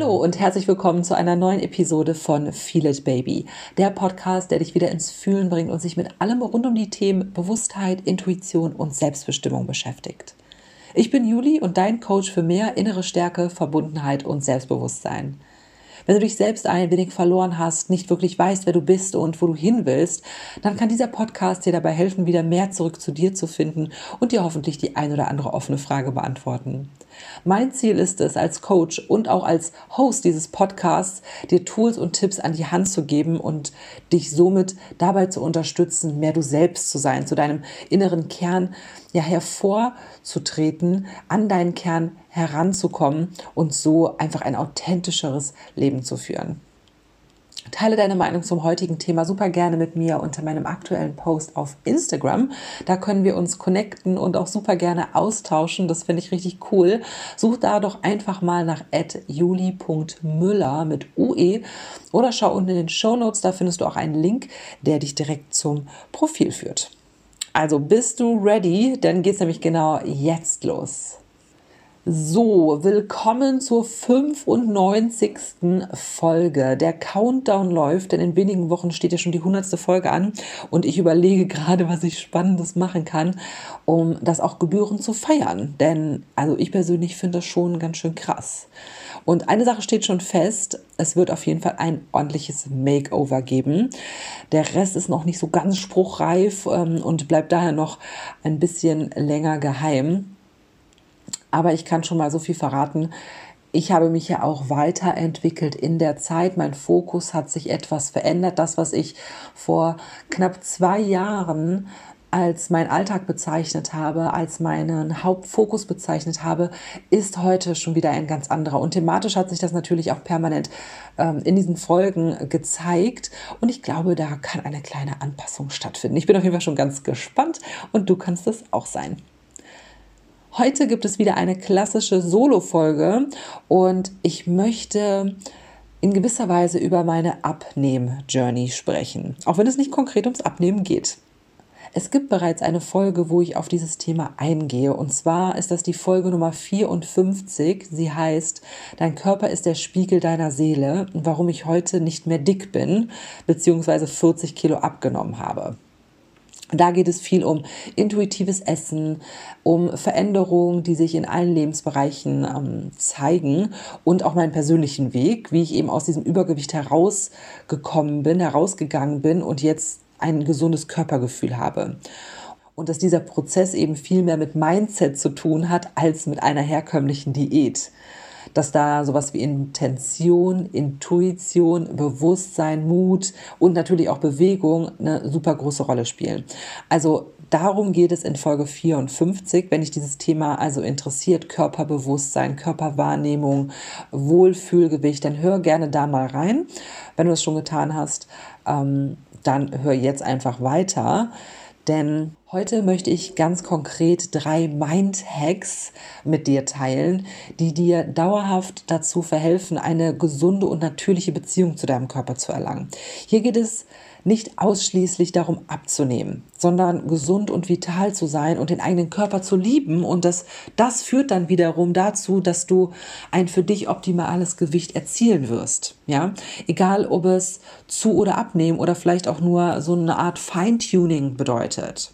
Hallo und herzlich willkommen zu einer neuen Episode von Feel It Baby, der Podcast, der dich wieder ins Fühlen bringt und sich mit allem rund um die Themen Bewusstheit, Intuition und Selbstbestimmung beschäftigt. Ich bin Juli und dein Coach für mehr innere Stärke, Verbundenheit und Selbstbewusstsein. Wenn du dich selbst ein wenig verloren hast, nicht wirklich weißt, wer du bist und wo du hin willst, dann kann dieser Podcast dir dabei helfen, wieder mehr zurück zu dir zu finden und dir hoffentlich die ein oder andere offene Frage beantworten. Mein Ziel ist es, als Coach und auch als Host dieses Podcasts, dir Tools und Tipps an die Hand zu geben und dich somit dabei zu unterstützen, mehr du selbst zu sein, zu deinem inneren Kern ja hervorzutreten, an deinen Kern heranzukommen und so einfach ein authentischeres Leben zu führen. Teile deine Meinung zum heutigen Thema super gerne mit mir unter meinem aktuellen Post auf Instagram. Da können wir uns connecten und auch super gerne austauschen. Das finde ich richtig cool. Such da doch einfach mal nach juli.müller mit UE oder schau unten in den Show Notes. Da findest du auch einen Link, der dich direkt zum Profil führt. Also bist du ready? Dann geht es nämlich genau jetzt los. So, willkommen zur 95. Folge. Der Countdown läuft, denn in wenigen Wochen steht ja schon die 100. Folge an und ich überlege gerade, was ich Spannendes machen kann, um das auch gebührend zu feiern. Denn, also ich persönlich finde das schon ganz schön krass. Und eine Sache steht schon fest, es wird auf jeden Fall ein ordentliches Makeover geben. Der Rest ist noch nicht so ganz spruchreif ähm, und bleibt daher noch ein bisschen länger geheim. Aber ich kann schon mal so viel verraten. Ich habe mich ja auch weiterentwickelt in der Zeit. Mein Fokus hat sich etwas verändert. Das, was ich vor knapp zwei Jahren als mein Alltag bezeichnet habe, als meinen Hauptfokus bezeichnet habe, ist heute schon wieder ein ganz anderer. Und thematisch hat sich das natürlich auch permanent ähm, in diesen Folgen gezeigt. Und ich glaube, da kann eine kleine Anpassung stattfinden. Ich bin auf jeden Fall schon ganz gespannt und du kannst es auch sein. Heute gibt es wieder eine klassische Solo-Folge und ich möchte in gewisser Weise über meine Abnehm-Journey sprechen, auch wenn es nicht konkret ums Abnehmen geht. Es gibt bereits eine Folge, wo ich auf dieses Thema eingehe. Und zwar ist das die Folge Nummer 54. Sie heißt, Dein Körper ist der Spiegel deiner Seele warum ich heute nicht mehr dick bin, beziehungsweise 40 Kilo abgenommen habe. Da geht es viel um intuitives Essen, um Veränderungen, die sich in allen Lebensbereichen ähm, zeigen und auch meinen persönlichen Weg, wie ich eben aus diesem Übergewicht herausgekommen bin, herausgegangen bin und jetzt ein gesundes Körpergefühl habe. Und dass dieser Prozess eben viel mehr mit Mindset zu tun hat als mit einer herkömmlichen Diät. Dass da sowas wie Intention, Intuition, Bewusstsein, Mut und natürlich auch Bewegung eine super große Rolle spielen. Also darum geht es in Folge 54, wenn dich dieses Thema also interessiert, Körperbewusstsein, Körperwahrnehmung, Wohlfühlgewicht, dann hör gerne da mal rein. Wenn du es schon getan hast, ähm, dann hör jetzt einfach weiter. Denn heute möchte ich ganz konkret drei Mind-Hacks mit dir teilen, die dir dauerhaft dazu verhelfen, eine gesunde und natürliche Beziehung zu deinem Körper zu erlangen. Hier geht es nicht ausschließlich darum abzunehmen, sondern gesund und vital zu sein und den eigenen Körper zu lieben. Und das, das führt dann wiederum dazu, dass du ein für dich optimales Gewicht erzielen wirst. Ja, egal ob es zu oder abnehmen oder vielleicht auch nur so eine Art Feintuning bedeutet.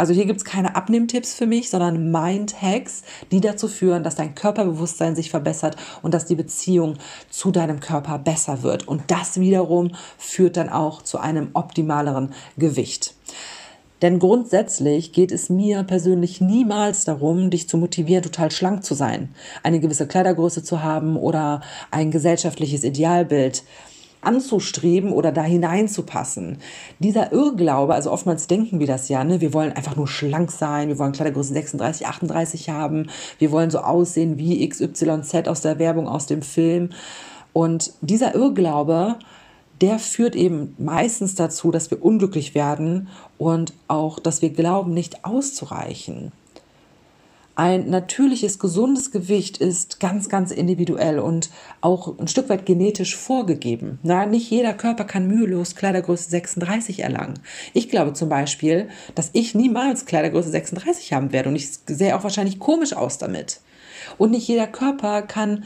Also hier gibt es keine Abnehmtipps für mich, sondern Mind-Hacks, die dazu führen, dass dein Körperbewusstsein sich verbessert und dass die Beziehung zu deinem Körper besser wird. Und das wiederum führt dann auch zu einem optimaleren Gewicht. Denn grundsätzlich geht es mir persönlich niemals darum, dich zu motivieren, total schlank zu sein, eine gewisse Kleidergröße zu haben oder ein gesellschaftliches Idealbild anzustreben oder da hineinzupassen. Dieser Irrglaube, also oftmals denken wir das ja, ne? wir wollen einfach nur schlank sein, wir wollen Kleidergröße 36, 38 haben, wir wollen so aussehen wie XYZ aus der Werbung, aus dem Film. Und dieser Irrglaube, der führt eben meistens dazu, dass wir unglücklich werden und auch, dass wir glauben, nicht auszureichen. Ein natürliches, gesundes Gewicht ist ganz, ganz individuell und auch ein Stück weit genetisch vorgegeben. Na, nicht jeder Körper kann mühelos Kleidergröße 36 erlangen. Ich glaube zum Beispiel, dass ich niemals Kleidergröße 36 haben werde und ich sehe auch wahrscheinlich komisch aus damit. Und nicht jeder Körper kann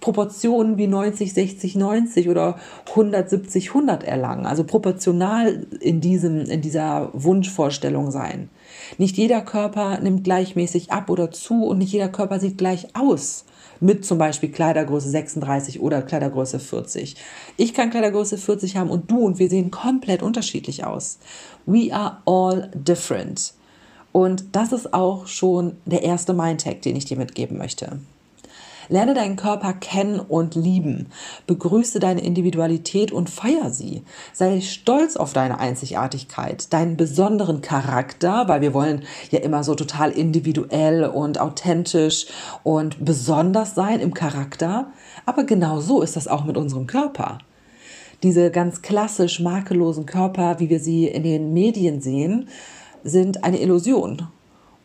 Proportionen wie 90, 60, 90 oder 170, 100 erlangen. Also proportional in, diesem, in dieser Wunschvorstellung sein. Nicht jeder Körper nimmt gleichmäßig ab oder zu und nicht jeder Körper sieht gleich aus. Mit zum Beispiel Kleidergröße 36 oder Kleidergröße 40. Ich kann Kleidergröße 40 haben und du und wir sehen komplett unterschiedlich aus. We are all different. Und das ist auch schon der erste Mindtag, den ich dir mitgeben möchte. Lerne deinen Körper kennen und lieben. Begrüße deine Individualität und feier sie. Sei stolz auf deine Einzigartigkeit, deinen besonderen Charakter, weil wir wollen ja immer so total individuell und authentisch und besonders sein im Charakter. Aber genau so ist das auch mit unserem Körper diese ganz klassisch makellosen Körper, wie wir sie in den Medien sehen, sind eine Illusion.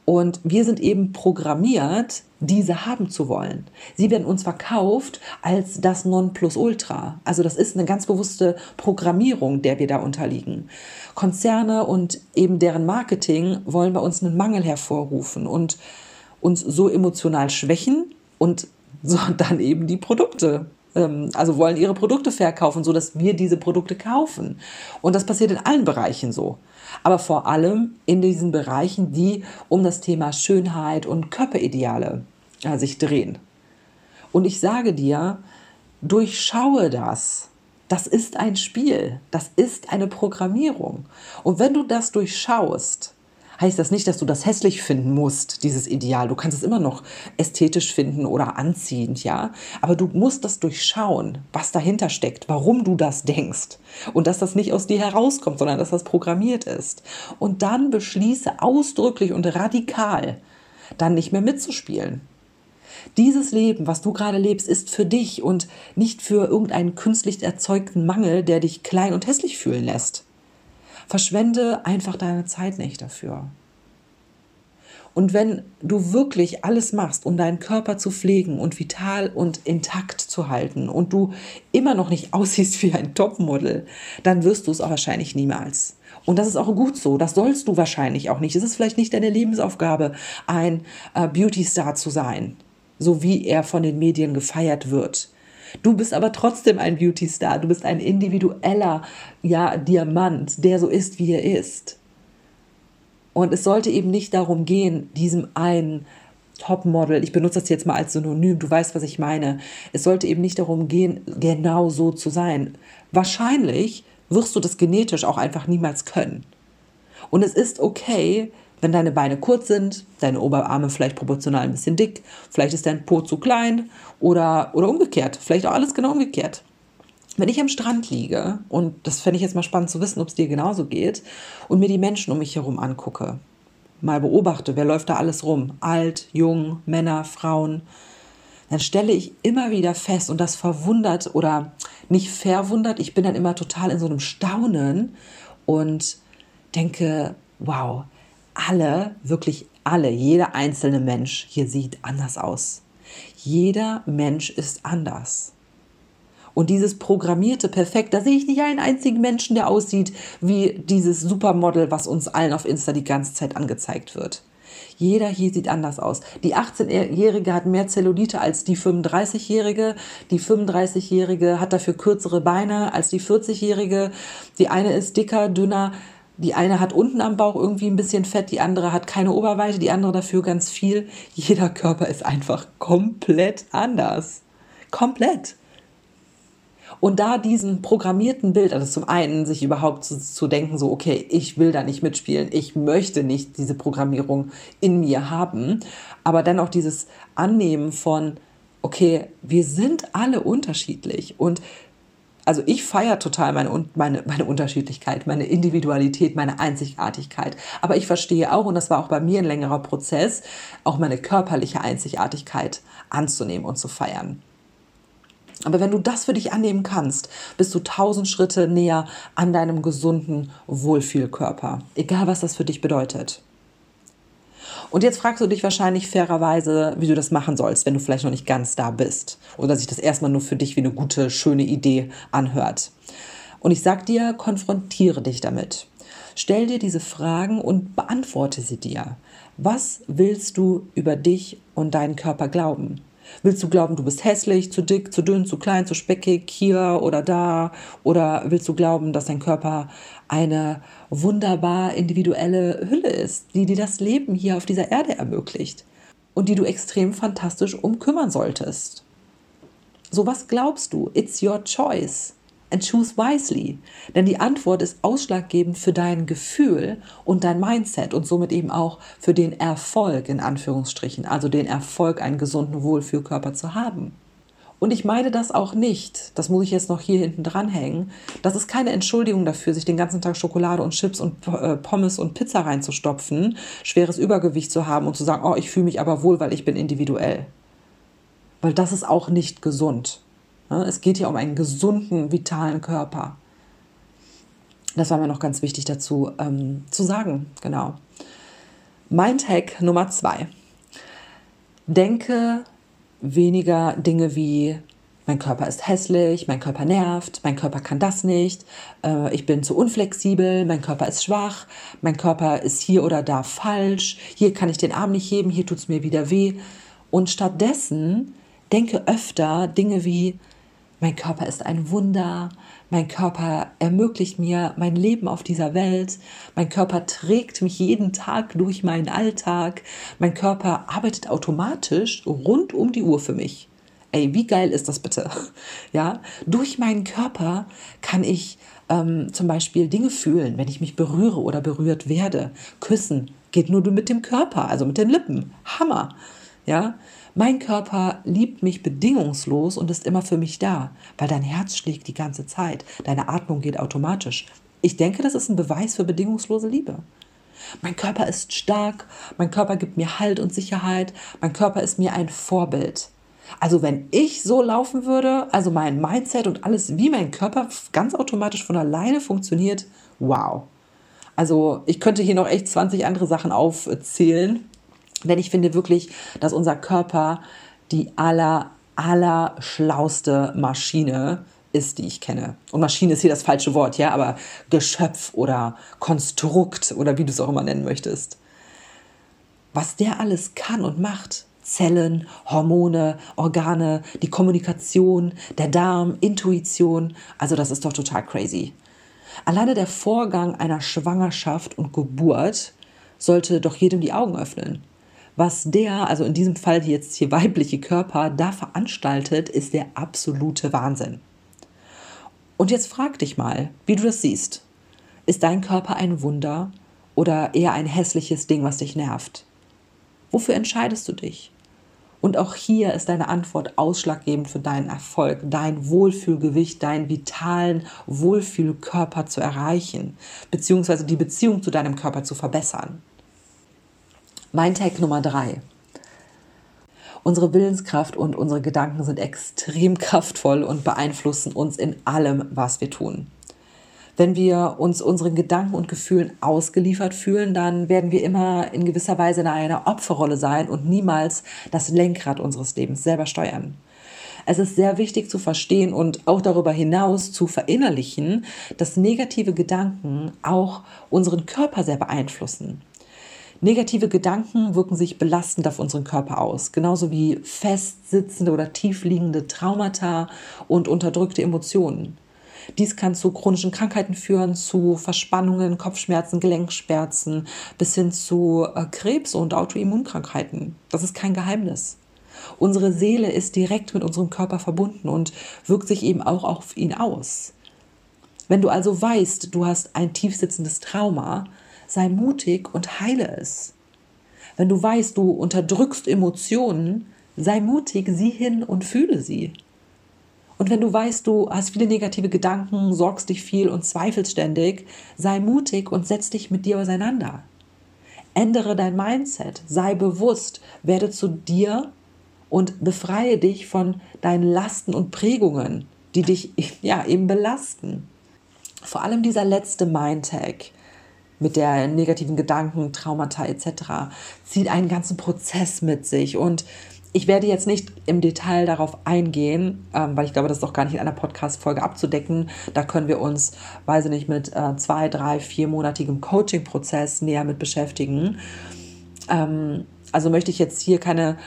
Und wir sind eben programmiert, diese haben zu wollen. Sie werden uns verkauft als das Nonplusultra. Also das ist eine ganz bewusste Programmierung, der wir da unterliegen. Konzerne und eben deren Marketing wollen bei uns einen Mangel hervorrufen und uns so emotional schwächen und so dann eben die Produkte ähm, also wollen ihre Produkte verkaufen, so dass wir diese Produkte kaufen. Und das passiert in allen Bereichen so aber vor allem in diesen Bereichen, die um das Thema Schönheit und Körperideale äh, sich drehen. Und ich sage dir, durchschaue das. Das ist ein Spiel, das ist eine Programmierung. Und wenn du das durchschaust, heißt das nicht, dass du das hässlich finden musst, dieses Ideal. Du kannst es immer noch ästhetisch finden oder anziehend, ja. Aber du musst das durchschauen, was dahinter steckt, warum du das denkst. Und dass das nicht aus dir herauskommt, sondern dass das programmiert ist. Und dann beschließe ausdrücklich und radikal, dann nicht mehr mitzuspielen. Dieses Leben, was du gerade lebst, ist für dich und nicht für irgendeinen künstlich erzeugten Mangel, der dich klein und hässlich fühlen lässt. Verschwende einfach deine Zeit nicht dafür. Und wenn du wirklich alles machst, um deinen Körper zu pflegen und vital und intakt zu halten und du immer noch nicht aussiehst wie ein Topmodel, dann wirst du es auch wahrscheinlich niemals. Und das ist auch gut so. Das sollst du wahrscheinlich auch nicht. Es ist vielleicht nicht deine Lebensaufgabe, ein äh, Beauty-Star zu sein, so wie er von den Medien gefeiert wird. Du bist aber trotzdem ein Beauty-Star. Du bist ein individueller ja, Diamant, der so ist, wie er ist. Und es sollte eben nicht darum gehen, diesem einen Topmodel, ich benutze das jetzt mal als Synonym, du weißt, was ich meine. Es sollte eben nicht darum gehen, genau so zu sein. Wahrscheinlich wirst du das genetisch auch einfach niemals können. Und es ist okay, wenn deine Beine kurz sind, deine Oberarme vielleicht proportional ein bisschen dick, vielleicht ist dein Po zu klein oder, oder umgekehrt, vielleicht auch alles genau umgekehrt. Wenn ich am Strand liege, und das fände ich jetzt mal spannend zu wissen, ob es dir genauso geht, und mir die Menschen um mich herum angucke, mal beobachte, wer läuft da alles rum, alt, jung, Männer, Frauen, dann stelle ich immer wieder fest, und das verwundert oder nicht verwundert, ich bin dann immer total in so einem Staunen und denke, wow, alle, wirklich alle, jeder einzelne Mensch hier sieht anders aus. Jeder Mensch ist anders. Und dieses programmierte Perfekt, da sehe ich nicht einen einzigen Menschen, der aussieht wie dieses Supermodel, was uns allen auf Insta die ganze Zeit angezeigt wird. Jeder hier sieht anders aus. Die 18-Jährige hat mehr Zellulite als die 35-Jährige. Die 35-Jährige hat dafür kürzere Beine als die 40-Jährige. Die eine ist dicker, dünner. Die eine hat unten am Bauch irgendwie ein bisschen Fett, die andere hat keine Oberweite, die andere dafür ganz viel. Jeder Körper ist einfach komplett anders. Komplett. Und da diesen programmierten Bild, also zum einen sich überhaupt zu, zu, denken, so, okay, ich will da nicht mitspielen, ich möchte nicht diese Programmierung in mir haben, aber dann auch dieses Annehmen von, okay, wir sind alle unterschiedlich und also ich feiere total meine, meine, meine Unterschiedlichkeit, meine Individualität, meine Einzigartigkeit. Aber ich verstehe auch, und das war auch bei mir ein längerer Prozess, auch meine körperliche Einzigartigkeit anzunehmen und zu feiern. Aber wenn du das für dich annehmen kannst, bist du tausend Schritte näher an deinem gesunden Wohlfühlkörper. Egal, was das für dich bedeutet. Und jetzt fragst du dich wahrscheinlich fairerweise, wie du das machen sollst, wenn du vielleicht noch nicht ganz da bist. Oder sich das erstmal nur für dich wie eine gute, schöne Idee anhört. Und ich sag dir, konfrontiere dich damit. Stell dir diese Fragen und beantworte sie dir. Was willst du über dich und deinen Körper glauben? Willst du glauben, du bist hässlich, zu dick, zu dünn, zu klein, zu speckig, hier oder da? Oder willst du glauben, dass dein Körper eine wunderbar individuelle Hülle ist, die dir das Leben hier auf dieser Erde ermöglicht und die du extrem fantastisch umkümmern solltest? So was glaubst du? It's your choice and choose wisely. Denn die Antwort ist ausschlaggebend für dein Gefühl und dein Mindset und somit eben auch für den Erfolg in Anführungsstrichen, also den Erfolg, einen gesunden Wohlfühlkörper zu haben. Und ich meine das auch nicht, das muss ich jetzt noch hier hinten dranhängen, das ist keine Entschuldigung dafür, sich den ganzen Tag Schokolade und Chips und äh, Pommes und Pizza reinzustopfen, schweres Übergewicht zu haben und zu sagen, oh, ich fühle mich aber wohl, weil ich bin individuell. Weil das ist auch nicht gesund. Es geht hier um einen gesunden, vitalen Körper. Das war mir noch ganz wichtig dazu ähm, zu sagen. Genau. Tag Nummer zwei. Denke weniger Dinge wie mein Körper ist hässlich, mein Körper nervt, mein Körper kann das nicht, äh, ich bin zu unflexibel, mein Körper ist schwach, mein Körper ist hier oder da falsch, hier kann ich den Arm nicht heben, hier tut es mir wieder weh. Und stattdessen denke öfter Dinge wie, mein Körper ist ein Wunder. Mein Körper ermöglicht mir mein Leben auf dieser Welt. Mein Körper trägt mich jeden Tag durch meinen Alltag. Mein Körper arbeitet automatisch rund um die Uhr für mich. Ey, wie geil ist das bitte? Ja, durch meinen Körper kann ich ähm, zum Beispiel Dinge fühlen, wenn ich mich berühre oder berührt werde. Küssen geht nur mit dem Körper, also mit den Lippen. Hammer. Ja, mein Körper liebt mich bedingungslos und ist immer für mich da, weil dein Herz schlägt die ganze Zeit, deine Atmung geht automatisch. Ich denke, das ist ein Beweis für bedingungslose Liebe. Mein Körper ist stark, mein Körper gibt mir Halt und Sicherheit, mein Körper ist mir ein Vorbild. Also wenn ich so laufen würde, also mein Mindset und alles, wie mein Körper ganz automatisch von alleine funktioniert, wow. Also ich könnte hier noch echt 20 andere Sachen aufzählen, denn ich finde wirklich, dass unser Körper die aller, aller schlauste Maschine ist, die ich kenne. Und Maschine ist hier das falsche Wort, ja, aber Geschöpf oder Konstrukt oder wie du es auch immer nennen möchtest. Was der alles kann und macht. Zellen, Hormone, Organe, die Kommunikation, der Darm, Intuition. Also das ist doch total crazy. Alleine der Vorgang einer Schwangerschaft und Geburt sollte doch jedem die Augen öffnen was der, also in diesem Fall jetzt hier weibliche Körper, da veranstaltet, ist der absolute Wahnsinn. Und jetzt frag dich mal, wie du das siehst. Ist dein Körper ein Wunder oder eher ein hässliches Ding, was dich nervt? Wofür entscheidest du dich? Und auch hier ist deine Antwort ausschlaggebend für deinen Erfolg, dein Wohlfühlgewicht, deinen vitalen Wohlfühlkörper zu erreichen, beziehungsweise die Beziehung zu deinem Körper zu verbessern. Mein Tag Nummer drei. Unsere Willenskraft und unsere Gedanken sind extrem kraftvoll und beeinflussen uns in allem, was wir tun. Wenn wir uns unseren Gedanken und Gefühlen ausgeliefert fühlen, dann werden wir immer in gewisser Weise in einer Opferrolle sein und niemals das Lenkrad unseres Lebens selber steuern. Es ist sehr wichtig zu verstehen und auch darüber hinaus zu verinnerlichen, dass negative Gedanken auch unseren Körper sehr beeinflussen. Negative Gedanken wirken sich belastend auf unseren Körper aus, genauso wie festsitzende oder tiefliegende Traumata und unterdrückte Emotionen. Dies kann zu chronischen Krankheiten führen, zu Verspannungen, Kopfschmerzen, Gelenkschmerzen bis hin zu äh, Krebs und Autoimmunkrankheiten. Das ist kein Geheimnis. Unsere Seele ist direkt mit unserem Körper verbunden und wirkt sich eben auch auf ihn aus. Wenn du also weißt, du hast ein tiefsitzendes Trauma, sei mutig und heile es. Wenn du weißt, du unterdrückst Emotionen, sei mutig, sieh hin und fühle sie. Und wenn du weißt, du hast viele negative Gedanken, sorgst dich viel und zweifelst ständig, sei mutig und setz dich mit dir auseinander. Ändere dein Mindset, sei bewusst, werde zu dir und befreie dich von deinen Lasten und Prägungen, die dich ja eben belasten. Vor allem dieser letzte Mindtag, mit der negativen Gedanken, Traumata etc. zieht einen ganzen Prozess mit sich. Und ich werde jetzt nicht im Detail darauf eingehen, ähm, weil ich glaube, das ist doch gar nicht in einer Podcast-Folge abzudecken. Da können wir uns, weiß ich nicht, mit äh, zwei, drei, viermonatigem Coaching-Prozess näher mit beschäftigen. Ähm, also möchte ich jetzt hier keine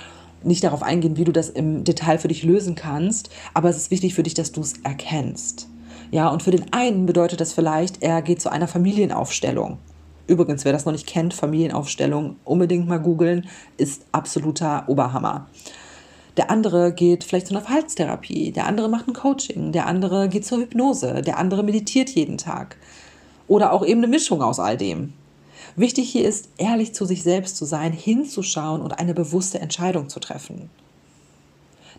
nicht darauf eingehen, wie du das im Detail für dich lösen kannst, aber es ist wichtig für dich, dass du es erkennst. Ja, und für den einen bedeutet das vielleicht, er geht zu einer Familienaufstellung. Übrigens, wer das noch nicht kennt, Familienaufstellung, unbedingt mal googeln, ist absoluter Oberhammer. Der andere geht vielleicht zu einer Verhaltenstherapie, der andere macht ein Coaching, der andere geht zur Hypnose, der andere meditiert jeden Tag. Oder auch eben eine Mischung aus all dem. Wichtig hier ist, ehrlich zu sich selbst zu sein, hinzuschauen und eine bewusste Entscheidung zu treffen.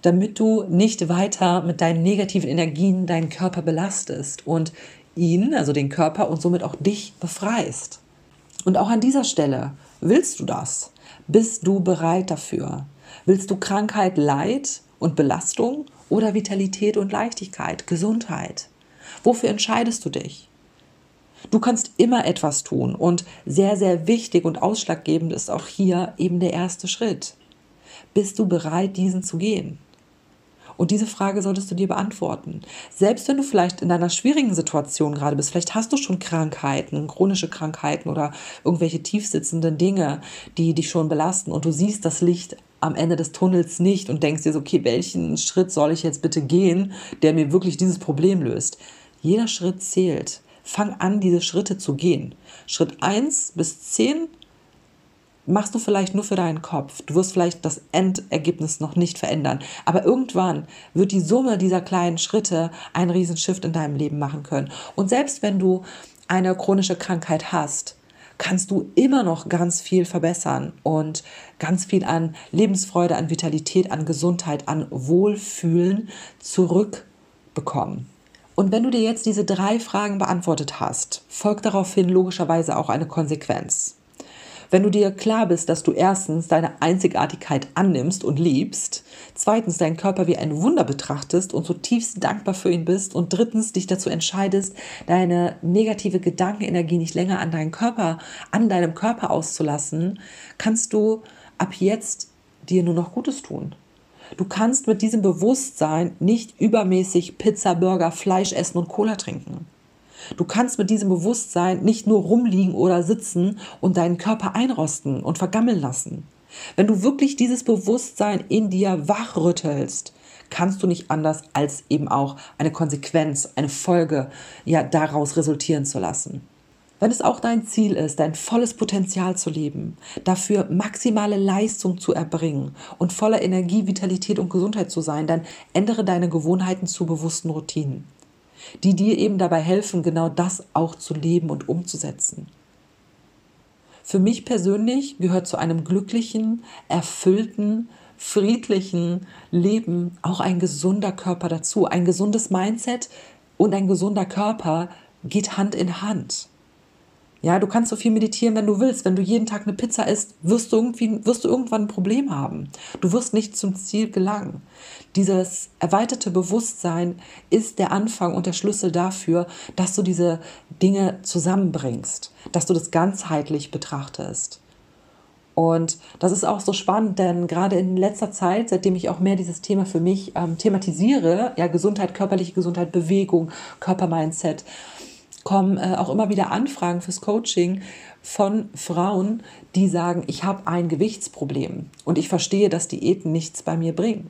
Damit du nicht weiter mit deinen negativen Energien deinen Körper belastest und ihn, also den Körper und somit auch dich befreist. Und auch an dieser Stelle, willst du das? Bist du bereit dafür? Willst du Krankheit, Leid und Belastung oder Vitalität und Leichtigkeit, Gesundheit? Wofür entscheidest du dich? Du kannst immer etwas tun und sehr, sehr wichtig und ausschlaggebend ist auch hier eben der erste Schritt. Bist du bereit, diesen zu gehen? Und diese Frage solltest du dir beantworten. Selbst wenn du vielleicht in einer schwierigen Situation gerade bist, vielleicht hast du schon Krankheiten, chronische Krankheiten oder irgendwelche tiefsitzenden Dinge, die dich schon belasten und du siehst das Licht am Ende des Tunnels nicht und denkst dir so, okay, welchen Schritt soll ich jetzt bitte gehen, der mir wirklich dieses Problem löst? Jeder Schritt zählt. Fang an, diese Schritte zu gehen. Schritt 1 bis 10 machst du vielleicht nur für deinen Kopf. Du wirst vielleicht das Endergebnis noch nicht verändern. Aber irgendwann wird die Summe dieser kleinen Schritte einen riesen Shift in deinem Leben machen können. Und selbst wenn du eine chronische Krankheit hast, kannst du immer noch ganz viel verbessern und ganz viel an Lebensfreude, an Vitalität, an Gesundheit, an Wohlfühlen zurückbekommen. Und wenn du dir jetzt diese drei Fragen beantwortet hast, folgt daraufhin logischerweise auch eine Konsequenz. Wenn du dir klar bist, dass du erstens deine Einzigartigkeit annimmst und liebst, zweitens deinen Körper wie ein Wunder betrachtest und zutiefst dankbar für ihn bist und drittens dich dazu entscheidest, deine negative Gedankenenergie nicht länger an deinen Körper, an deinem Körper auszulassen, kannst du ab jetzt dir nur noch Gutes tun. Du kannst mit diesem Bewusstsein nicht übermäßig Pizza, Burger, Fleisch essen und Cola trinken. Du kannst mit diesem Bewusstsein nicht nur rumliegen oder sitzen und deinen Körper einrosten und vergammeln lassen. Wenn du wirklich dieses Bewusstsein in dir wachrüttelst, kannst du nicht anders als eben auch eine Konsequenz, eine Folge ja daraus resultieren zu lassen. Wenn es auch dein Ziel ist, dein volles Potenzial zu leben, dafür maximale Leistung zu erbringen und voller Energie, Vitalität und Gesundheit zu sein, dann ändere deine Gewohnheiten zu bewussten Routinen die dir eben dabei helfen, genau das auch zu leben und umzusetzen. Für mich persönlich gehört zu einem glücklichen, erfüllten, friedlichen Leben auch ein gesunder Körper dazu. Ein gesundes Mindset und ein gesunder Körper geht Hand in Hand. Ja, du kannst so viel meditieren, wenn du willst. Wenn du jeden Tag eine Pizza isst, wirst du, irgendwie, wirst du irgendwann ein Problem haben. Du wirst nicht zum Ziel gelangen. Dieses erweiterte Bewusstsein ist der Anfang und der Schlüssel dafür, dass du diese Dinge zusammenbringst, dass du das ganzheitlich betrachtest. Und das ist auch so spannend, denn gerade in letzter Zeit, seitdem ich auch mehr dieses Thema für mich ähm, thematisiere, ja, Gesundheit, körperliche Gesundheit, Bewegung, Körpermindset, kommen äh, auch immer wieder Anfragen fürs Coaching von Frauen, die sagen, ich habe ein Gewichtsproblem und ich verstehe, dass Diäten nichts bei mir bringen.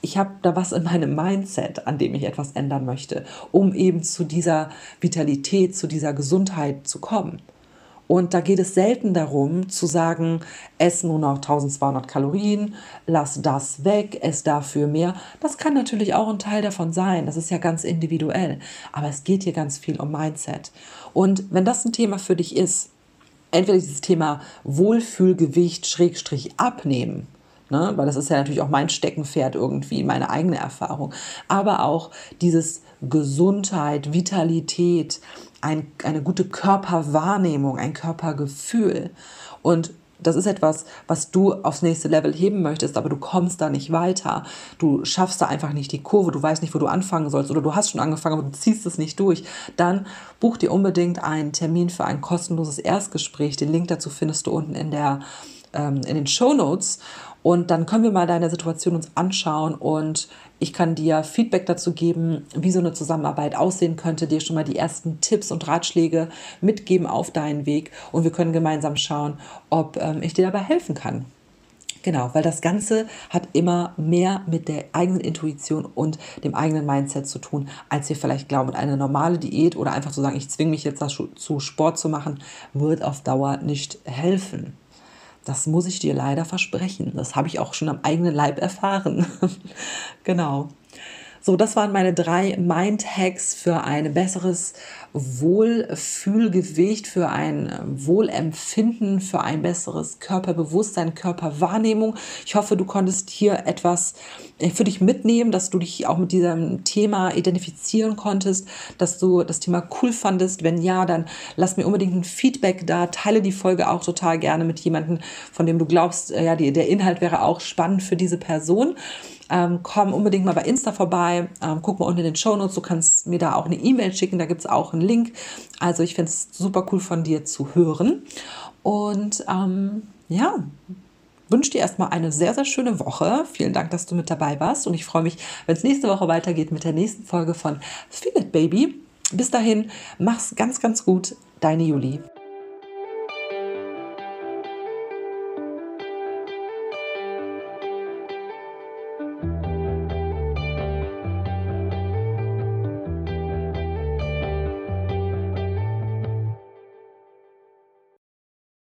Ich habe da was in meinem Mindset, an dem ich etwas ändern möchte, um eben zu dieser Vitalität, zu dieser Gesundheit zu kommen. Und da geht es selten darum zu sagen, ess nur noch 1200 Kalorien, lass das weg, ess dafür mehr. Das kann natürlich auch ein Teil davon sein. Das ist ja ganz individuell. Aber es geht hier ganz viel um Mindset. Und wenn das ein Thema für dich ist, entweder dieses Thema Wohlfühlgewicht, Schrägstrich abnehmen, ne? weil das ist ja natürlich auch mein Steckenpferd irgendwie, meine eigene Erfahrung, aber auch dieses Gesundheit, Vitalität, ein, eine gute Körperwahrnehmung, ein Körpergefühl. Und das ist etwas, was du aufs nächste Level heben möchtest, aber du kommst da nicht weiter. Du schaffst da einfach nicht die Kurve, du weißt nicht, wo du anfangen sollst oder du hast schon angefangen, aber du ziehst es nicht durch. Dann buch dir unbedingt einen Termin für ein kostenloses Erstgespräch. Den Link dazu findest du unten in, der, ähm, in den Show Notes. Und dann können wir mal deine Situation uns anschauen und ich kann dir Feedback dazu geben, wie so eine Zusammenarbeit aussehen könnte, dir schon mal die ersten Tipps und Ratschläge mitgeben auf deinen Weg und wir können gemeinsam schauen, ob ähm, ich dir dabei helfen kann. Genau, weil das Ganze hat immer mehr mit der eigenen Intuition und dem eigenen Mindset zu tun, als wir vielleicht glauben. Und eine normale Diät oder einfach zu sagen, ich zwinge mich jetzt dazu, Sport zu machen, wird auf Dauer nicht helfen. Das muss ich dir leider versprechen. Das habe ich auch schon am eigenen Leib erfahren. genau. So, das waren meine drei Mind-Hacks für ein besseres Wohlfühlgewicht, für ein Wohlempfinden, für ein besseres Körperbewusstsein, Körperwahrnehmung. Ich hoffe, du konntest hier etwas äh, für dich mitnehmen, dass du dich auch mit diesem Thema identifizieren konntest, dass du das Thema cool fandest. Wenn ja, dann lass mir unbedingt ein Feedback da, teile die Folge auch total gerne mit jemandem, von dem du glaubst, äh, ja, die, der Inhalt wäre auch spannend für diese Person. Ähm, komm unbedingt mal bei Insta vorbei, ähm, guck mal unten in den Show Notes, du kannst mir da auch eine E-Mail schicken, da gibt es auch einen Link. Also ich finde es super cool von dir zu hören. Und ähm, ja, wünsche dir erstmal eine sehr, sehr schöne Woche. Vielen Dank, dass du mit dabei warst. Und ich freue mich, wenn es nächste Woche weitergeht mit der nächsten Folge von Feel It Baby. Bis dahin, mach's ganz, ganz gut. Deine Julie.